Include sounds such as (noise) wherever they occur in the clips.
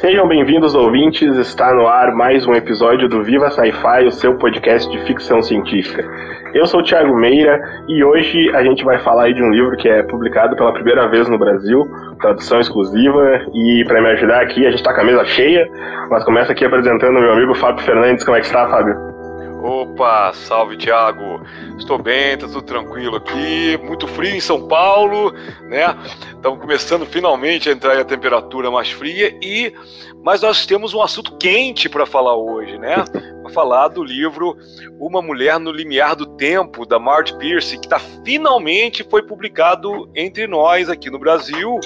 Sejam bem-vindos, ouvintes. Está no ar mais um episódio do Viva Sci-Fi, o seu podcast de ficção científica. Eu sou o Thiago Meira e hoje a gente vai falar de um livro que é publicado pela primeira vez no Brasil, tradução exclusiva. E para me ajudar aqui, a gente está com a mesa cheia, mas começa aqui apresentando o meu amigo Fábio Fernandes. Como é que está, Fábio? Opa, salve Thiago. Estou bem, tá tudo tranquilo aqui. Muito frio em São Paulo, né? Estamos começando finalmente a entrar a temperatura mais fria e mas nós temos um assunto quente para falar hoje, né? Para falar do livro Uma Mulher no Limiar do Tempo da Marge Pierce, que tá finalmente foi publicado entre nós aqui no Brasil,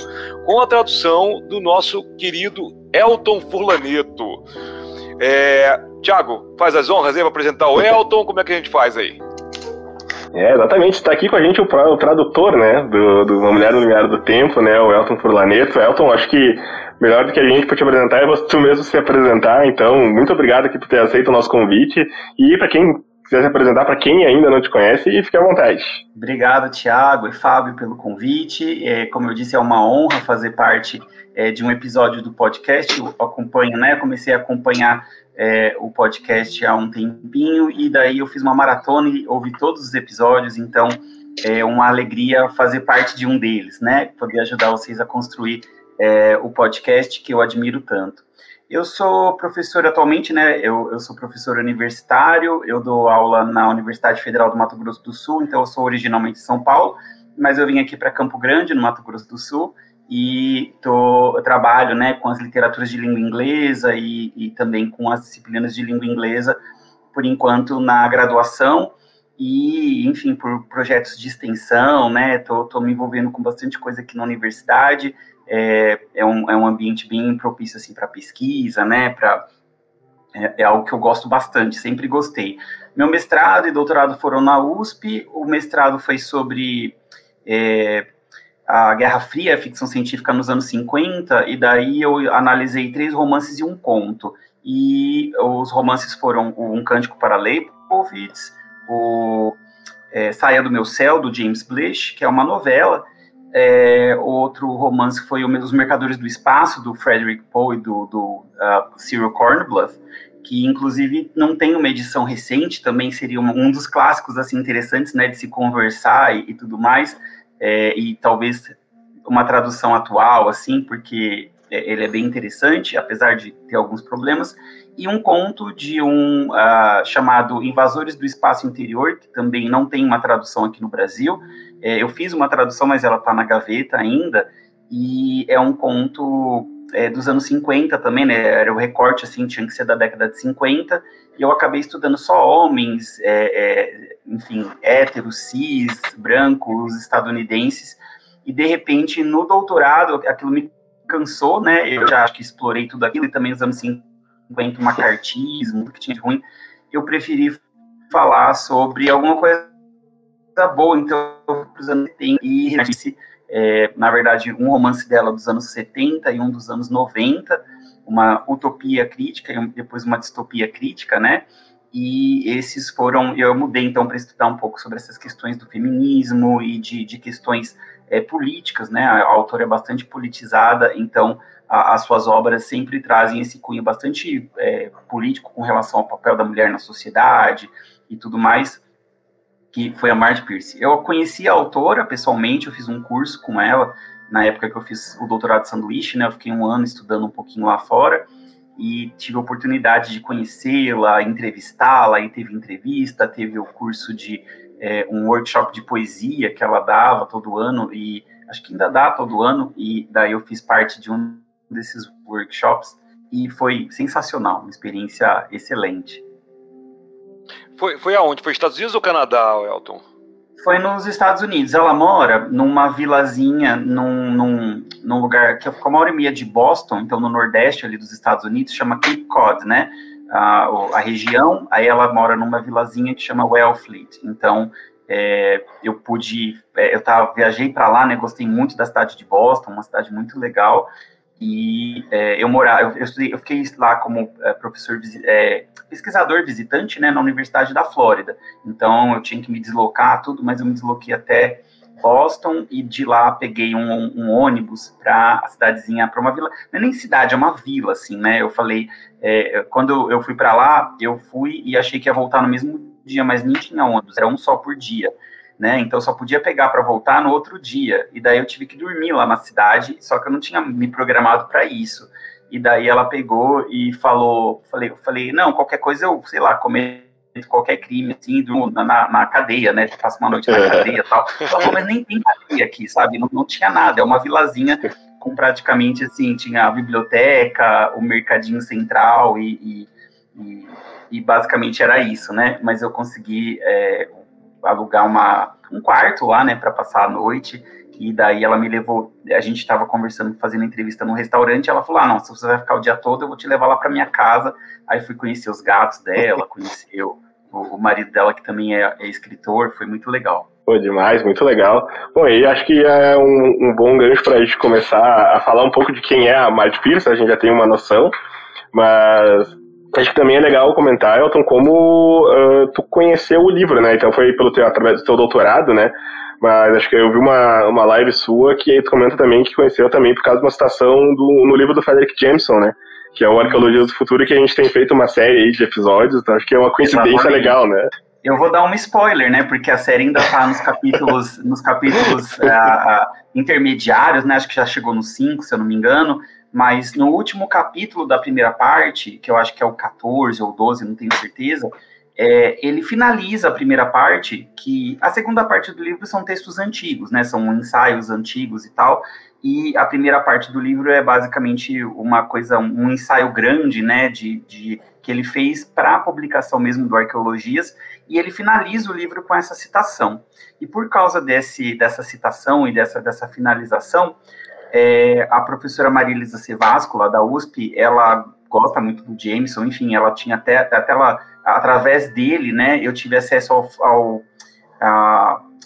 com a tradução do nosso querido Elton Furlaneto. É, Tiago, faz as honras aí para apresentar o Elton, como é que a gente faz aí? É, exatamente, está aqui com a gente o, o tradutor, né, do, do Uma Mulher no Limiar do Tempo, né, o Elton Furlaneto. Elton, acho que melhor do que a gente para te apresentar é você mesmo se apresentar, então muito obrigado aqui por ter aceito o nosso convite e para quem quiser se apresentar para quem ainda não te conhece e fique à vontade. Obrigado, Tiago e Fábio, pelo convite. É, como eu disse, é uma honra fazer parte é, de um episódio do podcast. Eu acompanho, né? Comecei a acompanhar é, o podcast há um tempinho e daí eu fiz uma maratona e ouvi todos os episódios, então é uma alegria fazer parte de um deles, né? Poder ajudar vocês a construir é, o podcast que eu admiro tanto. Eu sou professor atualmente, né? Eu, eu sou professor universitário, eu dou aula na Universidade Federal do Mato Grosso do Sul, então eu sou originalmente de São Paulo, mas eu vim aqui para Campo Grande, no Mato Grosso do Sul, e tô, trabalho né, com as literaturas de língua inglesa e, e também com as disciplinas de língua inglesa, por enquanto, na graduação e, enfim, por projetos de extensão, né, tô, tô me envolvendo com bastante coisa aqui na universidade, é, é, um, é um ambiente bem propício, assim, para pesquisa, né, para... É, é algo que eu gosto bastante, sempre gostei. Meu mestrado e doutorado foram na USP, o mestrado foi sobre é, a Guerra Fria, ficção científica nos anos 50, e daí eu analisei três romances e um conto. E os romances foram Um Cântico para Leibowitz, o é, Saia do Meu Céu, do James Blish, que é uma novela, é, outro romance foi Os Mercadores do Espaço, do Frederick Poe e do, do uh, Cyril Kornbluth, que inclusive não tem uma edição recente, também seria um, um dos clássicos assim interessantes, né, de se conversar e, e tudo mais é, e talvez uma tradução atual, assim, porque ele é bem interessante, apesar de ter alguns problemas, e um conto de um uh, chamado Invasores do Espaço Interior, que também não tem uma tradução aqui no Brasil. É, eu fiz uma tradução, mas ela está na gaveta ainda, e é um conto é, dos anos 50 também, né? Era o recorte, assim, tinha que ser da década de 50, e eu acabei estudando só homens, é, é, enfim, héteros, cis, brancos, estadunidenses, e de repente no doutorado aquilo me cansou, né? Eu já acho que explorei tudo aquilo, e também nos anos 50 o macartismo, o que tinha de ruim. Eu preferi falar sobre alguma coisa boa, então fui anos 70 e é, na verdade, um romance dela dos anos 70 e um dos anos 90, uma utopia crítica e depois uma distopia crítica, né? E esses foram, eu mudei então para estudar um pouco sobre essas questões do feminismo e de, de questões é, políticas, né? A, autora é bastante politizada, então a, as suas obras sempre trazem esse cunho bastante é, político com relação ao papel da mulher na sociedade e tudo mais, que foi a Marge Pierce. Eu conheci a autora pessoalmente, eu fiz um curso com ela na época que eu fiz o doutorado de sanduíche, né? Eu fiquei um ano estudando um pouquinho lá fora e tive a oportunidade de conhecê-la, entrevistá-la, e teve entrevista, teve o curso de é, um workshop de poesia que ela dava todo ano, e acho que ainda dá todo ano, e daí eu fiz parte de um desses workshops, e foi sensacional, uma experiência excelente. Foi, foi aonde? Foi Estados Unidos ou Canadá, Elton? Foi nos Estados Unidos. Ela mora numa vilazinha, num, num, num lugar que fica uma hora e meia de Boston, então no nordeste ali dos Estados Unidos, chama Cape Cod, né? A, a região, aí ela mora numa vilazinha que chama Wellfleet. Então, é, eu pude, é, eu tava, viajei para lá, né? Gostei muito da cidade de Boston, uma cidade muito legal. E é, eu morava, eu, eu, eu fiquei lá como é, professor, é, pesquisador visitante, né, na Universidade da Flórida. Então eu tinha que me deslocar tudo, mas eu me desloquei até Boston e de lá peguei um, um ônibus para a cidadezinha, para uma vila, não é nem cidade, é uma vila, assim, né? Eu falei, é, quando eu fui para lá, eu fui e achei que ia voltar no mesmo dia, mas nem tinha ônibus, era um só por dia. Né? Então só podia pegar para voltar no outro dia. E daí eu tive que dormir lá na cidade, só que eu não tinha me programado para isso. E daí ela pegou e falou, falei, eu falei, não, qualquer coisa eu, sei lá, comer qualquer crime, assim, do, na, na cadeia, né? Passa uma noite na (laughs) é. cadeia e tal. Falou, mas nem tem cadeia aqui, sabe? Não, não tinha nada, é uma vilazinha com praticamente, assim, tinha a biblioteca, o mercadinho central e, e, e, e basicamente era isso, né? Mas eu consegui é, alugar uma, um quarto lá, né, para passar a noite. E daí ela me levou, a gente estava conversando, fazendo entrevista num restaurante, ela falou: "Ah, não, se você vai ficar o dia todo, eu vou te levar lá para minha casa". Aí fui conhecer os gatos dela, (laughs) conhecer o, o marido dela que também é, é escritor, foi muito legal. Pô, demais, muito legal. Bom, e acho que é um, um bom gancho para a gente começar a falar um pouco de quem é a Marge Pierce, a gente já tem uma noção, mas acho que também é legal comentar, Elton, como uh, tu conheceu o livro, né? Então foi pelo teu, através do teu doutorado, né? Mas acho que eu vi uma, uma live sua que aí tu comenta também que conheceu também por causa de uma citação do, no livro do Frederick Jameson, né? Que é o Arqueologia do Futuro, que a gente tem feito uma série aí de episódios, então acho que é uma coincidência Exatamente. legal, né? Eu vou dar um spoiler, né? Porque a série ainda tá nos capítulos, (laughs) nos capítulos uh, intermediários, né? Acho que já chegou no 5, se eu não me engano. Mas no último capítulo da primeira parte, que eu acho que é o 14 ou 12, não tenho certeza, é, ele finaliza a primeira parte, que a segunda parte do livro são textos antigos, né? São ensaios antigos e tal. E a primeira parte do livro é basicamente uma coisa, um ensaio grande, né? De, de que ele fez para a publicação mesmo do Arqueologias. E ele finaliza o livro com essa citação. E por causa desse, dessa citação e dessa, dessa finalização, é, a professora Marilisa Sevasco, lá da USP, ela gosta muito do Jameson, enfim, ela tinha até, até ela, através dele, né, eu tive acesso ao, ao,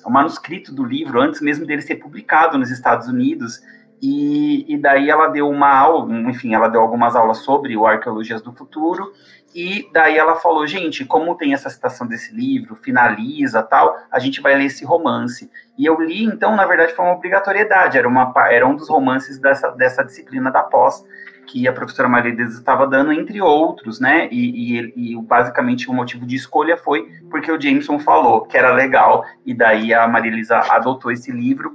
ao manuscrito do livro, antes mesmo dele ser publicado nos Estados Unidos, e, e, daí ela deu uma aula, enfim, ela deu algumas aulas sobre o Arqueologias do Futuro, e daí ela falou, gente, como tem essa citação desse livro, finaliza tal, a gente vai ler esse romance. E eu li, então, na verdade, foi uma obrigatoriedade, era, uma, era um dos romances dessa, dessa disciplina da pós, que a professora Maria Deus estava dando, entre outros, né? E, e, e, basicamente o motivo de escolha foi porque o Jameson falou que era legal, e daí a Maria Elisa adotou esse livro.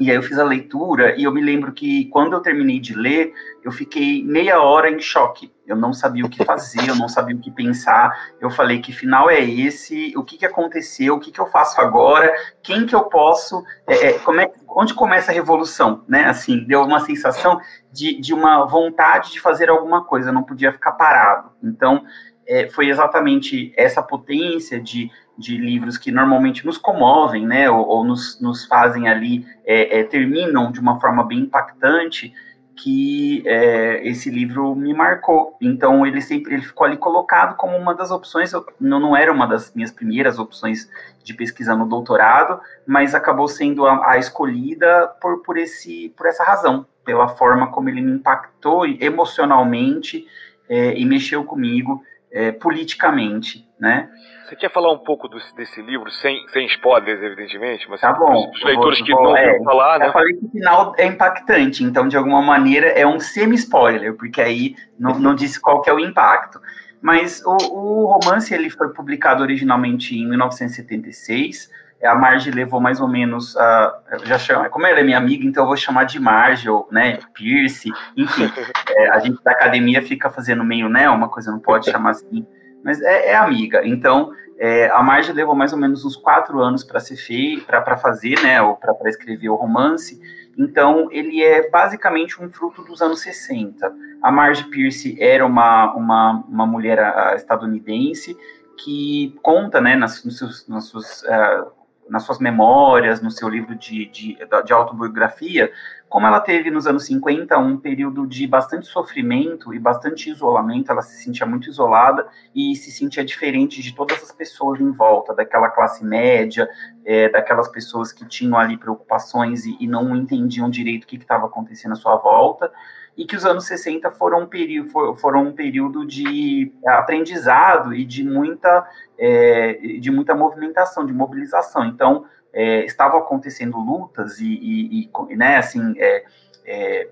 E aí eu fiz a leitura, e eu me lembro que quando eu terminei de ler, eu fiquei meia hora em choque. Eu não sabia o que fazer, eu não sabia o que pensar. Eu falei que final é esse, o que, que aconteceu, o que, que eu faço agora, quem que eu posso, é, é, como é, onde começa a revolução, né? Assim, deu uma sensação de, de uma vontade de fazer alguma coisa, eu não podia ficar parado. Então, é, foi exatamente essa potência de, de livros que normalmente nos comovem, né? Ou, ou nos, nos fazem ali, é, é, terminam de uma forma bem impactante que é, esse livro me marcou. Então ele sempre ele ficou ali colocado como uma das opções. Eu, não, não era uma das minhas primeiras opções de pesquisa no doutorado, mas acabou sendo a, a escolhida por, por, esse, por essa razão, pela forma como ele me impactou emocionalmente é, e mexeu comigo é, politicamente, né? Você quer falar um pouco do, desse livro, sem, sem spoilers, evidentemente, mas tá bom, os leitores vou, que não é, ouviram falar, né? Eu falei que o final é impactante, então, de alguma maneira, é um semi-spoiler, porque aí não, não disse qual que é o impacto. Mas o, o romance ele foi publicado originalmente em 1976, a Marge levou mais ou menos, uh, já chama, como ela é minha amiga, então eu vou chamar de Marge, ou, né, Pierce, enfim, (laughs) é, a gente da academia fica fazendo meio, né, uma coisa não pode chamar assim, mas é, é amiga. Então, é, a Marge levou mais ou menos uns quatro anos para ser feito, para fazer, né, ou para escrever o romance. Então, ele é basicamente um fruto dos anos 60. A Marge Pierce era uma, uma, uma mulher estadunidense que conta, né, nas, nos seus, nas suas uh, nas suas memórias, no seu livro de, de, de, autobiografia, como ela teve nos anos 50 um período de bastante sofrimento e bastante isolamento, ela se sentia muito isolada e se sentia diferente de todas as pessoas em volta, daquela classe média, é, daquelas pessoas que tinham ali preocupações e, e não entendiam direito o que estava acontecendo à sua volta e que os anos 60 foram um período, foram um período de aprendizado e de muita, é, de muita movimentação, de mobilização. Então, é, estavam acontecendo lutas e, e, e né, assim, é, é,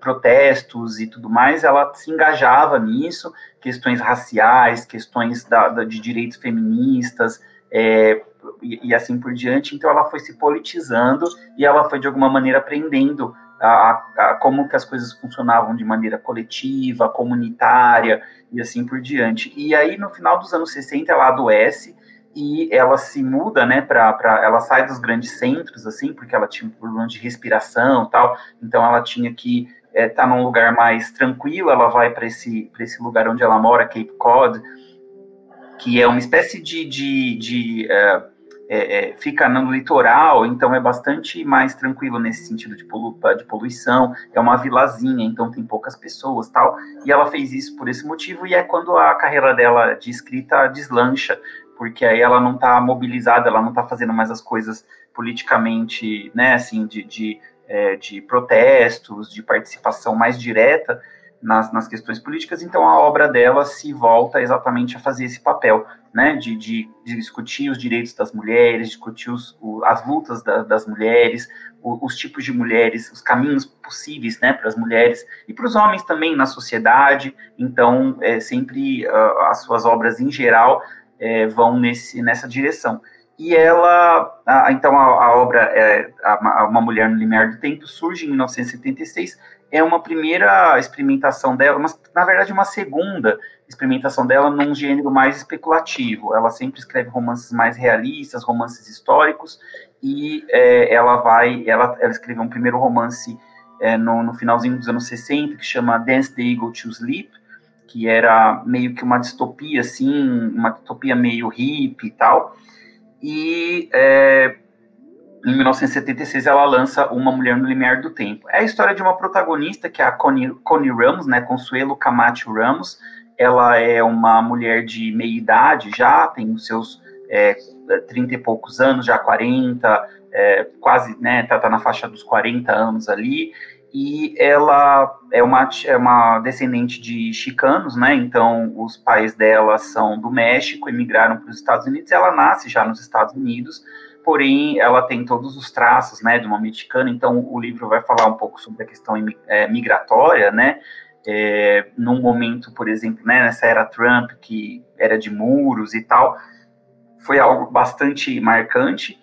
protestos e tudo mais, ela se engajava nisso, questões raciais, questões da, da, de direitos feministas, é, e, e, assim por diante. Então ela foi se politizando e ela foi de alguma maneira aprendendo a, a, como que as coisas funcionavam de maneira coletiva, comunitária e assim por diante. E aí no final dos anos 60 ela adoece e ela se muda, né, para ela sai dos grandes centros assim, porque ela tinha um problema de respiração, tal. Então ela tinha que estar é, tá num lugar mais tranquilo. Ela vai para esse esse lugar onde ela mora, Cape Cod, que é uma espécie de, de, de é, é, é, fica no litoral, então é bastante mais tranquilo nesse sentido de, polu de poluição. É uma vilazinha, então tem poucas pessoas tal. E ela fez isso por esse motivo, e é quando a carreira dela de escrita deslancha, porque aí ela não está mobilizada, ela não está fazendo mais as coisas politicamente, né, assim, de, de, é, de protestos, de participação mais direta nas, nas questões políticas, então a obra dela se volta exatamente a fazer esse papel, né, de, de, de discutir os direitos das mulheres, discutir os, o, as lutas da, das mulheres, o, os tipos de mulheres, os caminhos possíveis, né, para as mulheres e para os homens também na sociedade. Então, é, sempre uh, as suas obras em geral é, vão nesse, nessa direção. E ela, a, então a, a obra é a, Uma Mulher no Limiar do Tempo surge em 1976 é uma primeira experimentação dela, mas na verdade uma segunda experimentação dela num gênero mais especulativo. Ela sempre escreve romances mais realistas, romances históricos, e é, ela vai, ela, ela escreveu um primeiro romance é, no, no, finalzinho dos anos 60 que chama Dance the Eagle to Sleep, que era meio que uma distopia assim, uma distopia meio hippie e tal. E é, em 1976 ela lança Uma Mulher no Limiar do Tempo. É a história de uma protagonista que é a Connie, Connie Ramos, né, Consuelo Camacho Ramos. Ela é uma mulher de meia idade já, tem os seus é, 30 e poucos anos, já 40, é, quase, né, tá, tá na faixa dos 40 anos ali, e ela é uma, é uma descendente de chicanos, né? Então, os pais dela são do México, emigraram para os Estados Unidos. Ela nasce já nos Estados Unidos, porém ela tem todos os traços, né, de uma mexicana, então o livro vai falar um pouco sobre a questão é, migratória, né, é, num momento, por exemplo, né, nessa era Trump, que era de muros e tal, foi algo bastante marcante,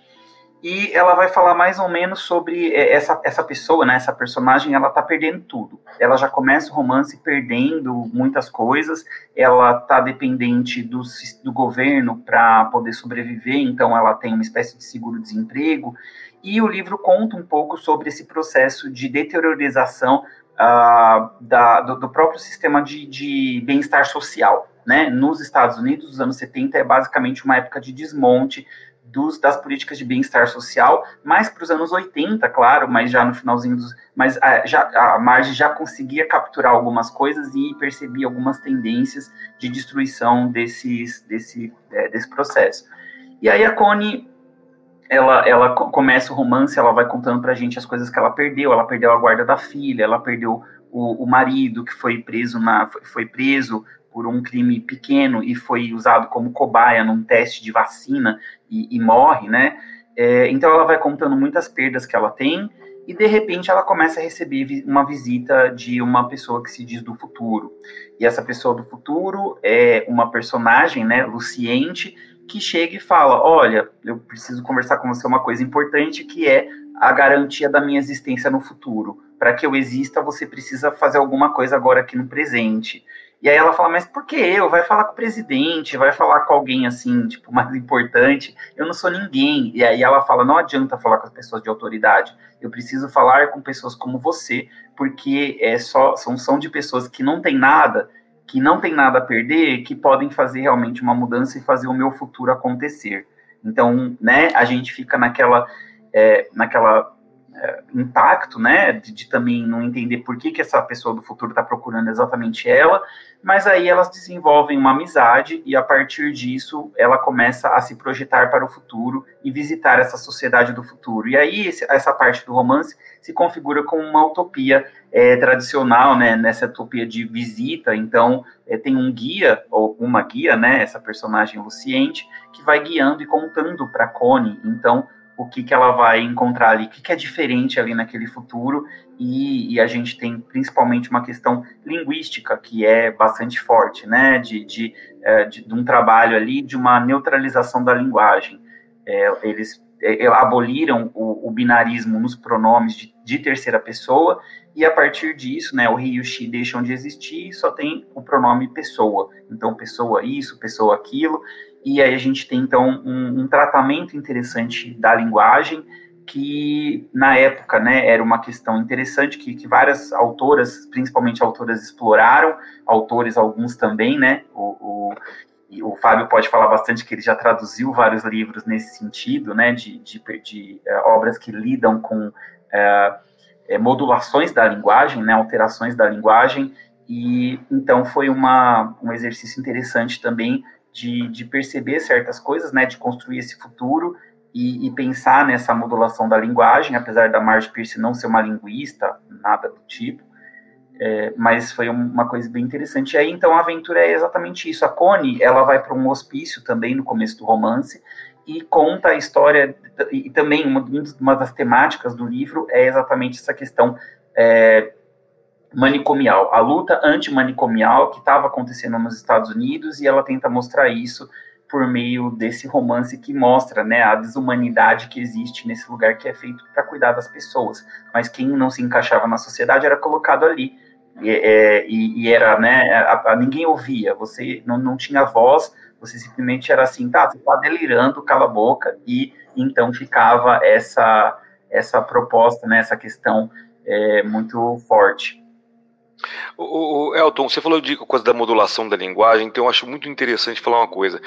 e ela vai falar mais ou menos sobre é, essa, essa pessoa, né, essa personagem, ela tá perdendo tudo. Ela já começa o romance perdendo muitas coisas, ela tá dependente do, do governo para poder sobreviver, então ela tem uma espécie de seguro-desemprego, e o livro conta um pouco sobre esse processo de deteriorização uh, da, do, do, próprio sistema de, de bem-estar social. Né? Nos Estados Unidos, os anos 70 é basicamente uma época de desmonte dos, das políticas de bem-estar social, mais para os anos 80, claro, mas já no finalzinho dos. Mas a, já, a Marge já conseguia capturar algumas coisas e percebia algumas tendências de destruição desses, desse, é, desse processo. E aí a Connie ela, ela começa o romance, ela vai contando pra gente as coisas que ela perdeu. Ela perdeu a guarda da filha, ela perdeu o, o marido que foi preso na foi, foi, preso por um crime pequeno e foi usado como cobaia num teste de vacina e, e morre, né? É, então ela vai contando muitas perdas que ela tem e de repente ela começa a receber uma visita de uma pessoa que se diz do futuro. E essa pessoa do futuro é uma personagem, né, Luciente, que chega e fala: Olha, eu preciso conversar com você uma coisa importante que é a garantia da minha existência no futuro. Para que eu exista, você precisa fazer alguma coisa agora aqui no presente. E aí ela fala, mas por que eu? Vai falar com o presidente, vai falar com alguém assim, tipo, mais importante. Eu não sou ninguém. E aí ela fala, não adianta falar com as pessoas de autoridade. Eu preciso falar com pessoas como você, porque é só são, são de pessoas que não têm nada, que não tem nada a perder, que podem fazer realmente uma mudança e fazer o meu futuro acontecer. Então, né, a gente fica naquela, é, naquela é, impacto, né, de, de, também não entender por que, que essa pessoa do futuro está procurando exatamente ela, mas aí elas desenvolvem uma amizade e a partir disso ela começa a se projetar para o futuro e visitar essa sociedade do futuro. E aí esse, essa parte do romance se configura como uma utopia é, tradicional, né, nessa utopia de visita, então é, tem um guia, ou uma guia, né, essa personagem Luciente, que vai guiando e contando para Connie, então o que, que ela vai encontrar ali, o que, que é diferente ali naquele futuro, e, e, a gente tem principalmente uma questão linguística que é bastante forte, né, de, de, é, de, de um trabalho ali de uma neutralização da linguagem. É, eles é, aboliram o, o, binarismo nos pronomes de, de, terceira pessoa, e a partir disso, né, o he e o she deixam de existir e só tem o pronome pessoa. Então, pessoa isso, pessoa aquilo, e aí a gente tem, então, um, um tratamento interessante da linguagem, que na época né, era uma questão interessante que, que várias autoras, principalmente autoras, exploraram, autores alguns também, né? O, o, o Fábio pode falar bastante que ele já traduziu vários livros nesse sentido, né? De, de, de, uh, obras que lidam com uh, modulações da linguagem, né? Alterações da linguagem. E então foi uma, um exercício interessante também de, de perceber certas coisas, né, de construir esse futuro e, e, pensar nessa modulação da linguagem, apesar da Marge Pierce não ser uma linguista, nada do tipo, é, mas foi uma coisa bem interessante. E aí, então, a aventura é exatamente isso. A Connie, ela vai para um hospício também no começo do romance e conta a história, e também uma, uma das temáticas do livro é exatamente essa questão é, manicomial, a luta antimanicomial que estava acontecendo nos Estados Unidos e ela tenta mostrar isso por meio desse romance que mostra né, a desumanidade que existe nesse lugar que é feito para cuidar das pessoas, mas quem não se encaixava na sociedade era colocado ali. E, é, e, e era, né, a, a, ninguém ouvia, você não, não tinha voz, você simplesmente era assim, tá, você está delirando, cala a boca, e então ficava essa, essa proposta, né, essa questão é, muito forte. O, o, Elton, você falou de coisa da modulação da linguagem, então eu acho muito interessante falar uma coisa.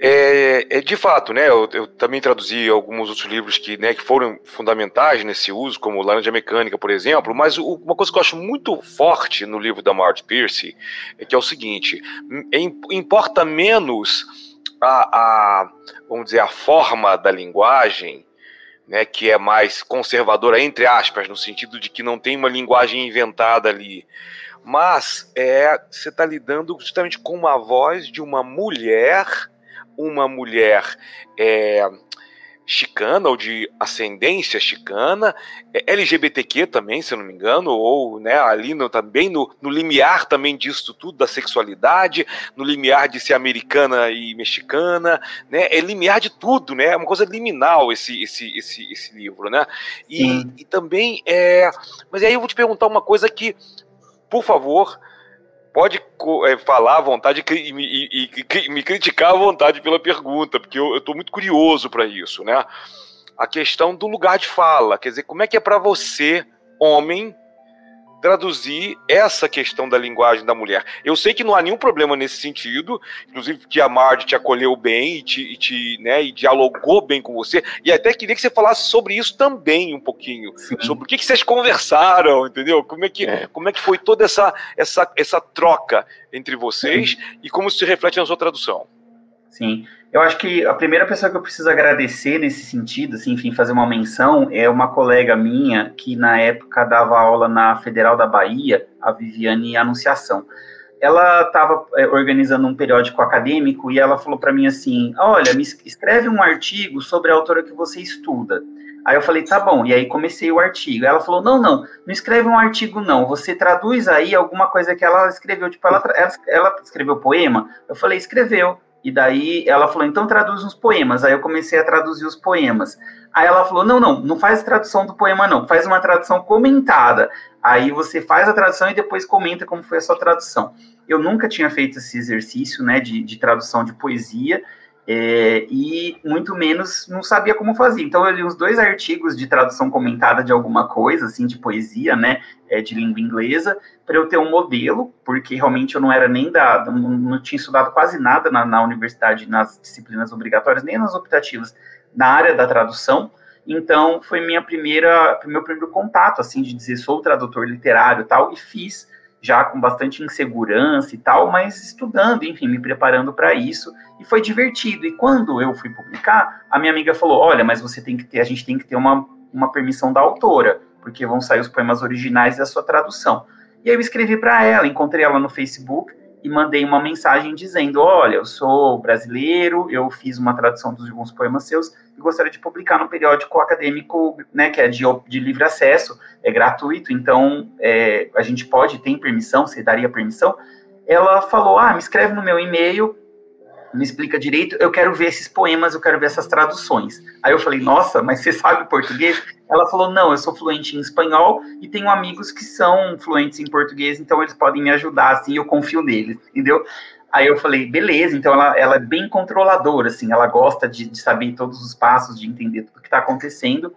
É, é, de fato, né? Eu, eu, também traduzi alguns outros livros que, né, que foram fundamentais nesse uso, como Laranja Mecânica, por exemplo. Mas o, uma coisa que eu acho muito forte no livro da Marge Pierce é que é o seguinte: importa menos a, a, vamos dizer, a forma da linguagem né, que é mais conservadora, entre aspas, no sentido de que não tem uma linguagem inventada ali. Mas é, você está lidando justamente com uma voz de uma mulher, uma mulher é, chicana ou de ascendência chicana, é, LGBTQ também, se não me engano, ou né, ali no, também no, no limiar também disso tudo, da sexualidade, no limiar de ser americana e mexicana, né, é limiar de tudo, né, é uma coisa liminal esse, esse, esse, esse livro, né, e, e também é, mas aí eu vou te perguntar uma coisa que, por favor, pode é, falar à vontade e, e, e, me criticar à vontade pela pergunta, porque eu estou muito curioso para isso, né? A questão do lugar de fala, quer dizer, como é que é para você, homem, traduzir essa questão da linguagem da mulher. Eu sei que não há nenhum problema nesse sentido, inclusive que a Marge te acolheu bem e te, e te né, e dialogou bem com você, e até queria que você falasse sobre isso também um pouquinho, Sim. sobre o que, que vocês conversaram, entendeu? Como é que, é. Como é que foi toda essa, essa, essa troca entre vocês Sim. e como isso se reflete na sua tradução. Sim. Eu acho que a primeira pessoa que eu preciso agradecer nesse sentido, assim, enfim, fazer uma menção, é uma colega minha que na época dava aula na Federal da Bahia, a Viviane Anunciação. Ela estava é, organizando um periódico acadêmico e ela falou para mim assim: Olha, me escreve um artigo sobre a autora que você estuda. Aí eu falei, tá bom. E aí comecei o artigo. Ela falou, não, não, não escreve um artigo, não. Você traduz aí alguma coisa que ela escreveu. Tipo, ela, ela, ela escreveu poema? Eu falei, escreveu. E daí ela falou, então traduz uns poemas. Aí eu comecei a traduzir os poemas. Aí ela falou, não, não, não faz tradução do poema, não. Faz uma tradução comentada. Aí você faz a tradução e depois comenta como foi a sua tradução. Eu nunca tinha feito esse exercício, né, de, de tradução de poesia. É, e muito menos não sabia como fazer. Então eu li os dois artigos de tradução comentada de alguma coisa, assim, de poesia, né, é, de língua inglesa, para eu ter um modelo, porque realmente eu não era nem da, não, não tinha estudado quase nada na, na, universidade, nas disciplinas obrigatórias, nem nas optativas, na área da tradução. Então foi minha primeira, meu primeiro contato, assim, de dizer sou tradutor literário, tal, e fiz já com bastante insegurança e tal, mas estudando, enfim, me preparando para isso, e foi divertido. E quando eu fui publicar, a minha amiga falou: "Olha, mas você tem que ter, a gente tem que ter uma, uma permissão da autora, porque vão sair os poemas originais da sua tradução". E aí eu escrevi para ela, encontrei ela no Facebook e mandei uma mensagem dizendo: Olha, eu sou brasileiro, eu fiz uma tradução dos alguns poemas seus e gostaria de publicar no periódico acadêmico, né, que é de, de livre acesso, é gratuito, então é, a gente pode, tem permissão, você daria permissão? Ela falou: Ah, me escreve no meu e-mail me explica direito, eu quero ver esses poemas, eu quero ver essas traduções. Aí eu falei, nossa, mas você (laughs) sabe português? Ela falou, não, eu sou fluente em espanhol e tenho amigos que são fluentes em português, então eles podem me ajudar, assim, eu confio neles, entendeu? Aí eu falei, beleza, então ela, ela é bem controladora, assim, ela gosta de, de saber todos os passos, de entender tudo que está acontecendo.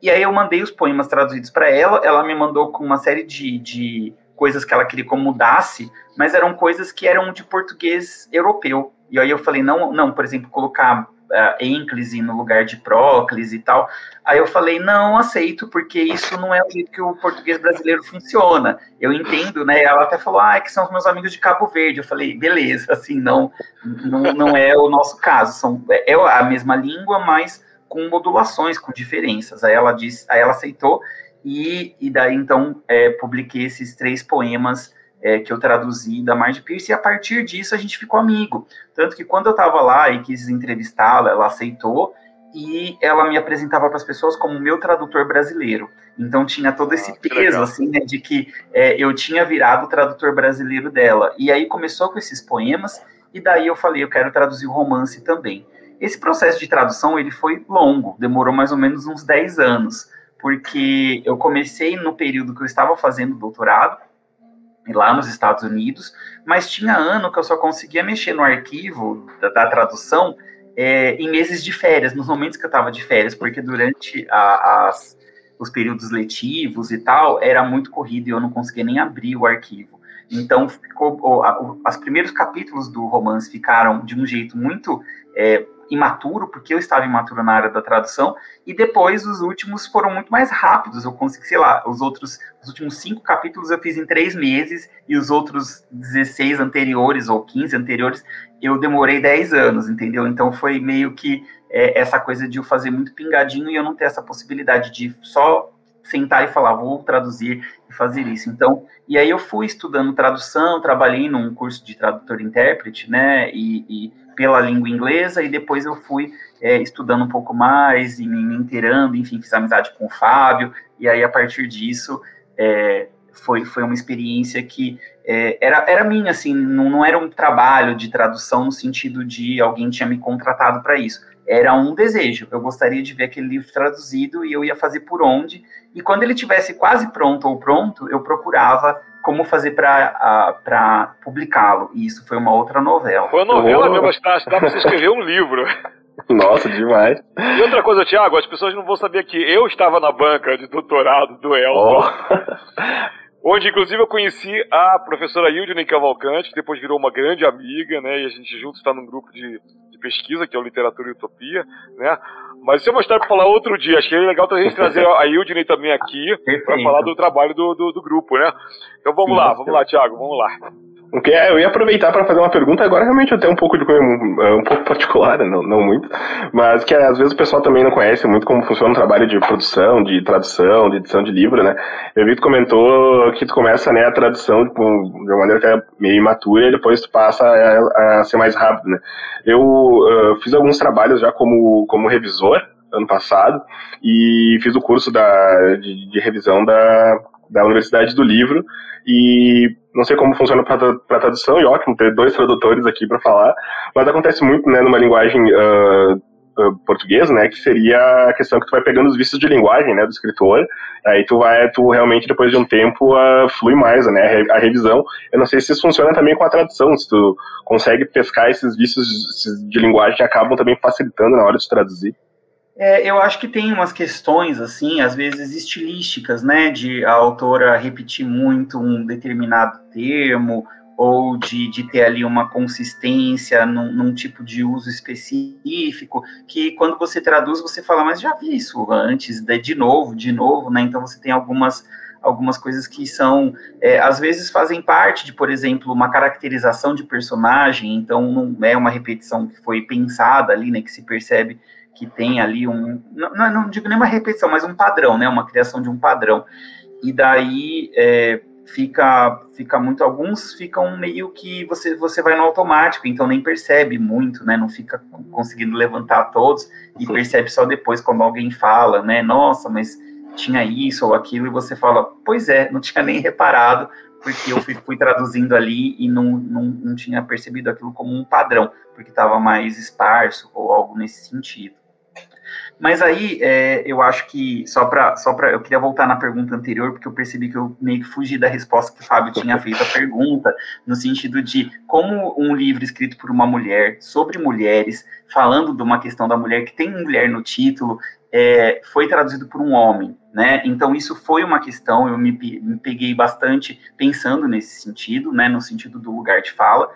E aí eu mandei os poemas traduzidos para ela, ela me mandou com uma série de, de coisas que ela queria que eu mudasse, mas eram coisas que eram de português europeu. E aí eu falei, não, não, por exemplo, colocar uh, ênclise no lugar de próclise e tal. Aí eu falei, não aceito, porque isso não é o jeito que o português brasileiro funciona. Eu entendo, né? Ela até falou, ah, é que são os meus amigos de Cabo Verde. Eu falei, beleza, (laughs) assim, não, não, não é o nosso caso. São, é a mesma língua, mas com modulações, com diferenças. Aí ela disse, aí ela aceitou, e, e daí então é, publiquei esses três poemas é, que eu traduzi da Marge Pierce, e a partir disso a gente ficou amigo. Tanto que quando eu estava lá e quis entrevistá-la, ela aceitou, e ela me apresentava para as pessoas como meu tradutor brasileiro. Então tinha todo esse ah, peso, assim, né, de que é, eu tinha virado o tradutor brasileiro dela. E aí começou com esses poemas, e daí eu falei, eu quero traduzir o romance também. Esse processo de tradução, ele foi longo, demorou mais ou menos uns 10 anos, porque eu comecei no período que eu estava fazendo doutorado, lá nos Estados Unidos, mas tinha ano que eu só conseguia mexer no arquivo da, da tradução é, em meses de férias, nos momentos que eu estava de férias, porque durante a, as, os períodos letivos e tal, era muito corrido e eu não conseguia nem abrir o arquivo. Então, ficou, os primeiros capítulos do romance ficaram de um jeito muito é, imaturo, porque eu estava imaturo na área da tradução, e depois os últimos foram muito mais rápidos. Eu consegui, sei lá, os outros, os últimos cinco capítulos eu fiz em três meses, e os outros 16 anteriores ou 15 anteriores eu demorei 10 anos, entendeu? Então foi meio que é, essa coisa de eu fazer muito pingadinho e eu não ter essa possibilidade de só sentar e falar, vou traduzir e fazer isso. Então, e aí eu fui estudando tradução, trabalhei num curso de tradutor-intérprete, né, e, e pela língua inglesa e depois eu fui é, estudando um pouco mais e me, inteirando, enfim, fiz amizade com o Fábio, e aí a partir disso é, foi, foi uma experiência que é, era, era minha, assim, não, não era um trabalho de tradução no sentido de alguém tinha me contratado para isso, era um desejo, eu gostaria de ver aquele livro traduzido e eu ia fazer por onde, e quando ele tivesse quase pronto ou pronto, eu procurava como fazer para publicá-lo. E isso foi uma outra novela. Foi uma novela oh. mesmo, dá, dá para você escrever um livro. Nossa, demais. E outra coisa, Tiago, as pessoas não vão saber que eu estava na banca de doutorado do Elton. Oh. Onde, inclusive, eu conheci a professora Hildine Cavalcante, que depois virou uma grande amiga, né? E a gente juntos está num grupo de, de pesquisa, que é o Literatura e Utopia, né? Mas isso é uma história para falar outro dia. Acho que é legal a gente trazer a Ildney também aqui para falar do trabalho do, do, do, grupo, né? Então vamos lá, vamos lá, Thiago, vamos lá. Okay, eu ia aproveitar para fazer uma pergunta, agora realmente eu tenho um pouco de um, um pouco (laughs) particular, não, não muito, mas que às vezes o pessoal também não conhece muito como funciona o trabalho de produção, de tradução, de edição de livro, né? Eu vi que tu comentou que tu começa né, a tradução tipo, de uma maneira que é meio imatura e depois tu passa a, a ser mais rápido, né? Eu uh, fiz alguns trabalhos já como, como revisor ano passado e fiz o curso da, de, de revisão da, da Universidade do Livro e não sei como funciona para tradução, e ótimo ter dois tradutores aqui para falar, mas acontece muito né, numa linguagem uh, portuguesa, né, que seria a questão que tu vai pegando os vícios de linguagem né, do escritor, aí tu vai, tu realmente depois de um tempo uh, flui mais né, a revisão. Eu não sei se isso funciona também com a tradução, se tu consegue pescar esses vícios de linguagem que acabam também facilitando na hora de traduzir. É, eu acho que tem umas questões, assim, às vezes estilísticas, né, de a autora repetir muito um determinado termo, ou de, de ter ali uma consistência num, num, tipo de uso específico, que quando você traduz, você fala, mas já vi isso antes, de, de novo, de novo, né, então você tem algumas algumas coisas que são, é, às vezes fazem parte de, por exemplo, uma caracterização de personagem, então não é uma repetição que foi pensada ali, né, que se percebe que tem ali um, não, não digo nem uma repetição, mas um padrão, né, uma criação de um padrão. E daí é, fica fica muito alguns ficam meio que você você vai no automático então nem percebe muito né? Não fica conseguindo levantar todos e percebe só depois quando alguém fala né? Nossa mas tinha isso ou aquilo e você fala pois é não tinha nem reparado porque eu fui, fui traduzindo ali e não, não, não tinha percebido aquilo como um padrão porque estava mais esparso ou algo nesse sentido mas aí, é, eu acho que, só para. Só pra, eu queria voltar na pergunta anterior, porque eu percebi que eu meio que fugi da resposta que o Fábio tinha (laughs) feito a pergunta, no sentido de como um livro escrito por uma mulher, sobre mulheres, falando de uma questão da mulher que tem mulher no título, é, foi traduzido por um homem, né? Então isso foi uma questão, eu me, me peguei bastante pensando nesse sentido, né? No sentido do lugar de fala.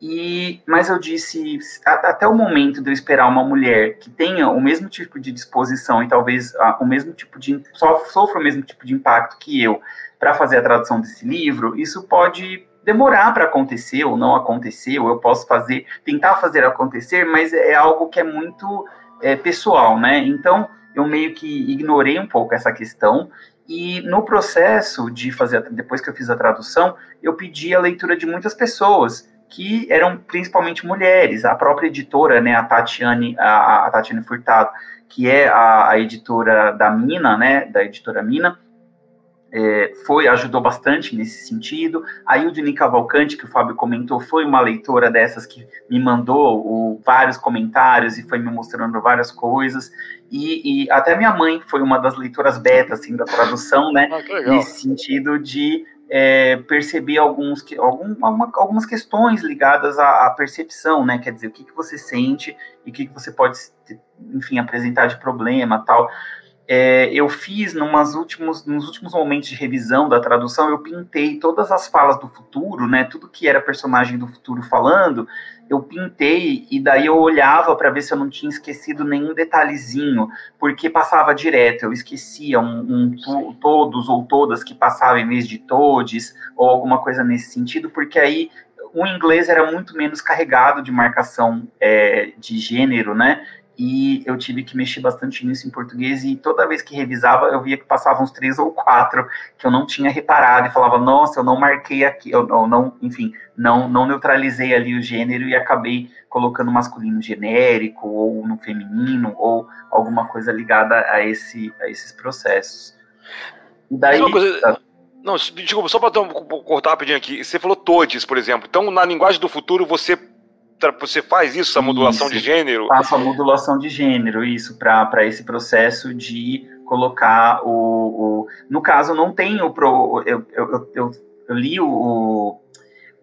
E, mas eu disse, até o momento de eu esperar uma mulher que tenha o mesmo tipo de disposição e talvez o mesmo tipo de sofra o mesmo tipo de impacto que eu para fazer a tradução desse livro, isso pode demorar para acontecer ou não acontecer, ou eu posso fazer, tentar fazer acontecer, mas é algo que é muito é, pessoal, né? Então eu meio que ignorei um pouco essa questão e no processo de fazer, depois que eu fiz a tradução, eu pedi a leitura de muitas pessoas que eram principalmente mulheres. A própria editora, né, a Tatiane, a, a Tatiane Furtado, que é a, a, editora da Mina, né, da editora Mina, é, foi ajudou bastante nesse sentido. A Ildini Cavalcante, que o Fábio comentou, foi uma leitora dessas que me mandou o, vários comentários e foi me mostrando várias coisas. E, e, até minha mãe foi uma das leitoras beta assim da tradução, né? Ah, nesse sentido de é, perceber alguns, algum, alguma, algumas questões ligadas à, à, percepção, né? Quer dizer, o que, que você sente e o que, que você pode, enfim, apresentar de problema tal. É, eu fiz numas últimos, nos últimos momentos de revisão da tradução, eu pintei todas as falas do futuro, né? Tudo que era personagem do futuro falando, eu pintei e daí eu olhava para ver se eu não tinha esquecido nenhum detalhezinho, porque passava direto, eu esquecia um, um todos ou todas que passavam em vez de todes, ou alguma coisa nesse sentido, porque aí o inglês era muito menos carregado de marcação é, de gênero, né? E eu tive que mexer bastante nisso em português e toda vez que revisava eu via que passavam uns três ou quatro que eu não tinha reparado e falava nossa eu não marquei aqui eu, eu não enfim não não neutralizei ali o gênero e acabei colocando masculino genérico ou no feminino ou alguma coisa ligada a esse a esses processos e daí coisa... Não, desculpa, só para cortar rapidinho aqui. Você falou todes, por exemplo. Então, na linguagem do futuro, você você faz isso, a modulação isso, de gênero? Faço a modulação de gênero, isso, para esse processo de colocar o, o, No caso, não tenho. Pro, eu, eu, eu, eu li o,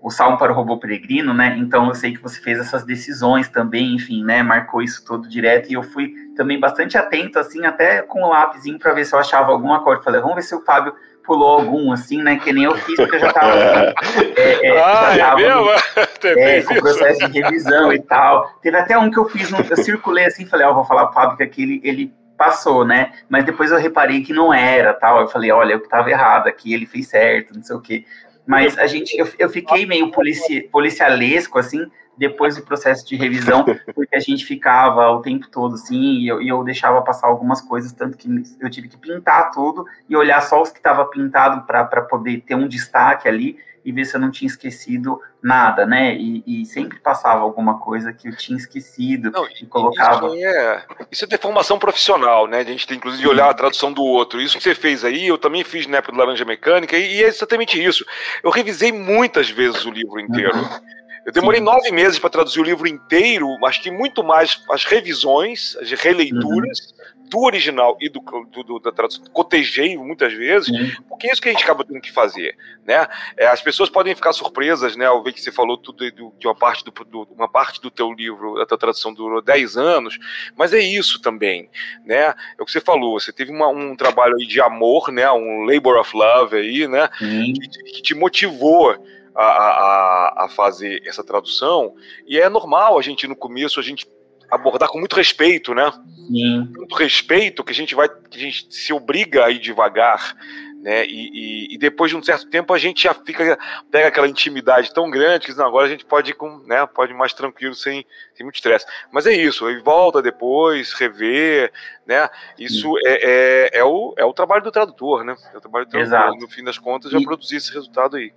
o Salmo para o Robô Peregrino, né? Então eu sei que você fez essas decisões também, enfim, né? Marcou isso todo direto e eu fui também bastante atento, assim, até com o lápisinho para ver se eu achava alguma coisa. Falei, vamos ver se o Fábio pulou algum, assim, né? Que nem eu fiz, porque eu já estava assim, (laughs) é, é, ah, já é tava (laughs) é, com o processo de revisão e tal. Teve até um que eu fiz, um, eu circulei assim, falei, ó, oh, vou falar pro Fábio que aquele, ele passou, né? Mas depois eu reparei que não era, tal. Eu falei, olha, eu que estava errado aqui, ele fez certo, não sei o quê. Mas a gente, eu, eu fiquei meio polici, policialesco, assim, depois do processo de revisão, (laughs) porque a gente ficava o tempo todo assim, e eu, e eu deixava passar algumas coisas, tanto que eu tive que pintar tudo e olhar só os que estava pintado para poder ter um destaque ali e ver se eu não tinha esquecido nada, né? E, e sempre passava alguma coisa que eu tinha esquecido não, e colocava. Isso é, isso é deformação profissional, né? A gente tem inclusive de olhar a tradução do outro. Isso que você fez aí, eu também fiz na época do Laranja Mecânica, e, e é exatamente isso. Eu revisei muitas vezes o livro inteiro. Uhum. Eu demorei Sim. nove meses para traduzir o livro inteiro, mas que muito mais as revisões, as releituras uhum. Do original e do, do, do, da tradução. Cotejei muitas vezes, uhum. porque é isso que a gente acaba tendo que fazer. Né? É, as pessoas podem ficar surpresas né, ao ver que você falou tudo de uma parte do, do, uma parte do teu livro, da tua tradução durou 10 anos, mas é isso também. Né? É o que você falou, você teve uma, um trabalho aí de amor, né, um labor of love aí, né, uhum. que, que te motivou a, a, a fazer essa tradução, e é normal a gente, no começo, a gente abordar com muito respeito, né? Sim. Muito respeito que a gente vai, que a gente se obriga a ir devagar, né? E, e, e, depois de um certo tempo a gente já fica pega aquela intimidade tão grande que não, agora a gente pode ir com, né? Pode ir mais tranquilo sem, sem muito estresse. Mas é isso, e volta depois, rever, né? Isso é, é, é, o, é o trabalho do tradutor, né? É o trabalho do tradutor, Exato. no fim das contas, já e... produzir esse resultado aí.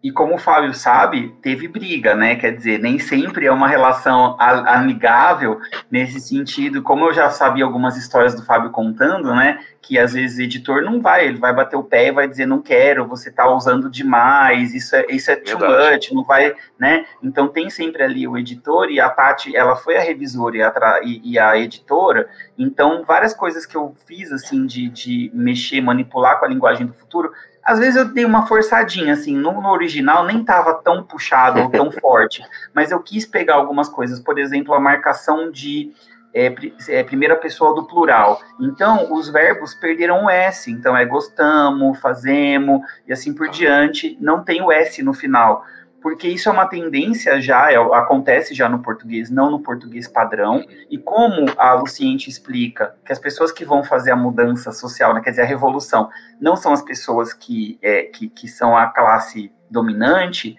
E como o Fábio sabe, teve briga, né? Quer dizer, nem sempre é uma relação amigável nesse sentido. Como eu já sabia algumas histórias do Fábio contando, né? Que às vezes o editor não vai, ele vai bater o pé e vai dizer, não quero, você está usando demais, isso é, isso é too much, não vai, né? Então tem sempre ali o editor e a Tati, ela foi a revisora e a, e a editora, então várias coisas que eu fiz, assim, de, de mexer, manipular com a linguagem do futuro, às vezes eu dei uma forçadinha, assim, no, no original nem estava tão puxado ou (laughs) tão forte, mas eu quis pegar algumas coisas, por exemplo, a marcação de é, é, primeira pessoa do plural. Então, os verbos perderam o S, então é gostamos, fazemos e assim por diante, não tem o S no final porque isso é uma tendência já, é, acontece já no português, não no português padrão, e como a Luciente explica que as pessoas que vão fazer a mudança social, né, quer dizer, a revolução, não são as pessoas que, é, que, que são a classe dominante,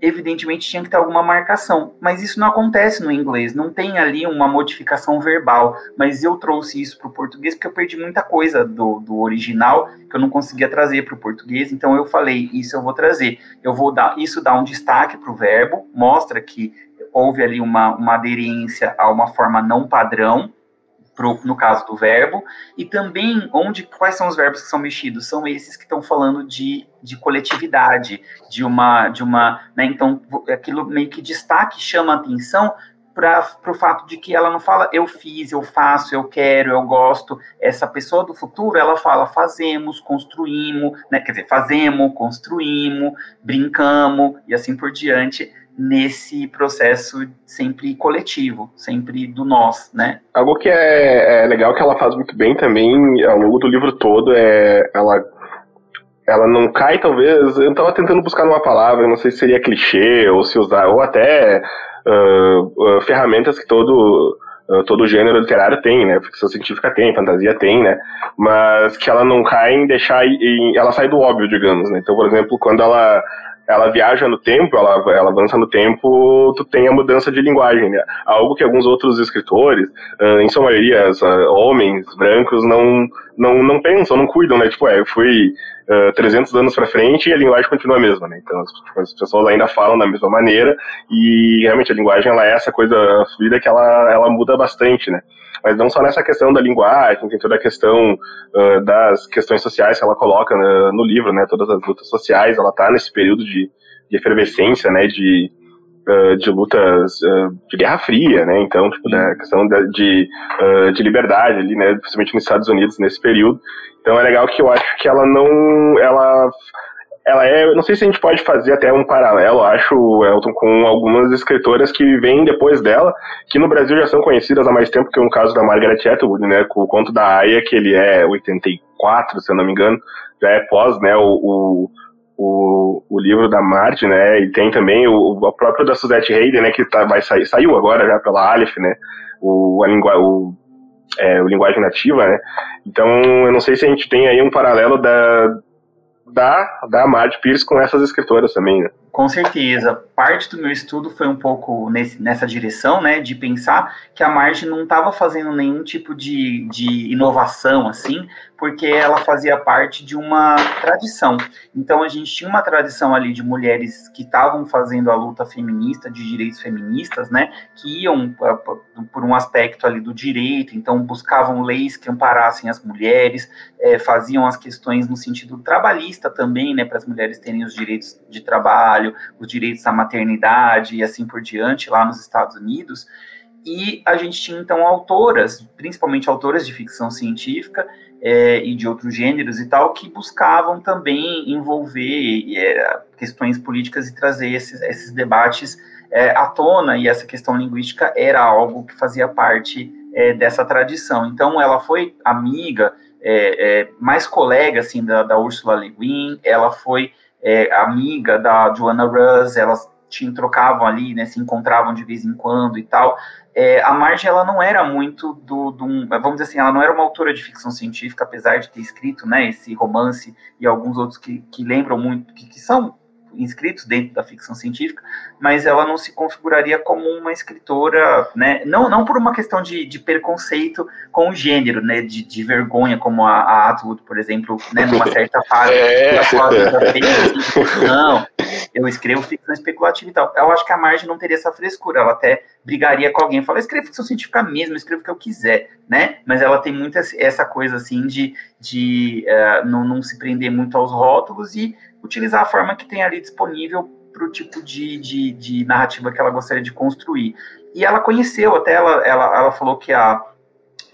evidentemente tinha que ter alguma marcação, mas isso não acontece no inglês, não tem ali uma modificação verbal, mas eu trouxe isso para o português porque eu perdi muita coisa do, do original que eu não conseguia trazer para o português, então eu falei, isso eu vou trazer, eu vou dar, isso dá um destaque para o verbo, mostra que houve ali uma, uma aderência a uma forma não padrão, pro, no caso do verbo, e também onde quais são os verbos que são mexidos? São esses que estão falando de, de coletividade, de uma, de uma, né, então aquilo meio que destaque chama atenção para o fato de que ela não fala eu fiz, eu faço, eu quero, eu gosto. Essa pessoa do futuro, ela fala fazemos, construímos, né? quer dizer, fazemos, construímos, brincamos e assim por diante nesse processo sempre coletivo, sempre do nós, né? Algo que é, é, legal que ela faz muito bem também ao longo do livro todo é ela ela não cai talvez eu estava tentando buscar uma palavra não sei se seria clichê ou se usar ou até uh, uh, ferramentas que todo uh, todo gênero literário tem, né? Ficção científica tem, fantasia tem, né? Mas que ela não cai em deixar. Em, ela sai do óbvio, digamos, né? Então, por exemplo, quando ela ela viaja no tempo, ela, ela avança no tempo, tu tem a mudança de linguagem, né? Algo que alguns outros escritores, uh, em sua maioria, uh, homens brancos, não, não, não pensam, não cuidam, né? Tipo, é, eu fui uh, 300 anos para frente e a linguagem continua a mesma, né? Então, tipo, as pessoas ainda falam da mesma maneira e realmente a linguagem, ela é essa coisa fluida que ela, ela muda bastante, né? Mas não só nessa questão da linguagem, tem toda a questão uh, das questões sociais que ela coloca uh, no livro, né, todas as lutas sociais, ela está nesse período de, de efervescência, né, de, uh, de lutas de Guerra Fria, né, então, tipo, da questão de, de, de liberdade ali, né, principalmente nos Estados Unidos nesse período, então é legal que eu acho que ela não, ela ela é, não sei se a gente pode fazer até um paralelo, acho, Elton, com algumas escritoras que vêm depois dela, que no Brasil já são conhecidas há mais tempo, que o caso da Margaret Atwood, né, com o conto da Aya, que ele é 84, se eu não me engano, já é pós, né, o, o, o, livro da Marge, né, e tem também o, o próprio da Suzette Hayden, né, que tá, vai sair, saiu agora já pela Aleph, né, o, a língua, o, é, linguagem nativa, né, então eu não sei se a gente tem aí um paralelo da, da, da Mad Pierce com essas escritoras também, né? Com certeza. Parte do meu estudo foi um pouco nesse, nessa direção, né, de pensar que a Marge não estava fazendo nenhum tipo de, de inovação, assim, porque ela fazia parte de uma tradição. Então a gente tinha uma tradição ali de mulheres que estavam fazendo a luta feminista, de direitos feministas, né, que iam ah, por um aspecto ali do direito, então buscavam leis que amparassem as mulheres, é, faziam as questões no sentido trabalhista também, né, para as mulheres terem os direitos de trabalho, os direitos à maternidade e assim por diante lá nos Estados Unidos. E a gente tinha então autoras, principalmente autoras de ficção científica, é, e de outros gêneros e tal, que buscavam também envolver é, questões políticas e trazer esses, esses debates é, à tona, e essa questão linguística era algo que fazia parte é, dessa tradição. Então, ela foi amiga, é, é, mais colega, assim, da, da Ursula Le Guin, ela foi amiga da Joanna Russ, elas tinham, trocavam ali, né, se encontravam de vez em quando e tal. É, a Marge, ela não era muito do, do, vamos dizer assim, ela não era uma autora de ficção científica, apesar de ter escrito, né, esse romance e alguns outros que, que lembram muito, que, que são inscritos dentro da ficção científica, mas ela não se configuraria como uma escritora, né, não, não por uma questão de, de preconceito com o gênero, né, de, de vergonha, como a, a Atwood, por exemplo, né, numa (laughs) certa fase. É. (laughs) Não, eu escrevo ficção especulativa e tal. Eu acho que a Marge não teria essa frescura, ela até brigaria com alguém, fala, escreve ficção científica mesmo, escreve o que eu quiser, né, mas ela tem muito essa coisa, assim, de, de uh, não, não se prender muito aos rótulos e utilizar a forma que tem ali disponível para o tipo de, de, de, narrativa que ela gostaria de construir. E ela conheceu, até ela, ela, ela falou que a,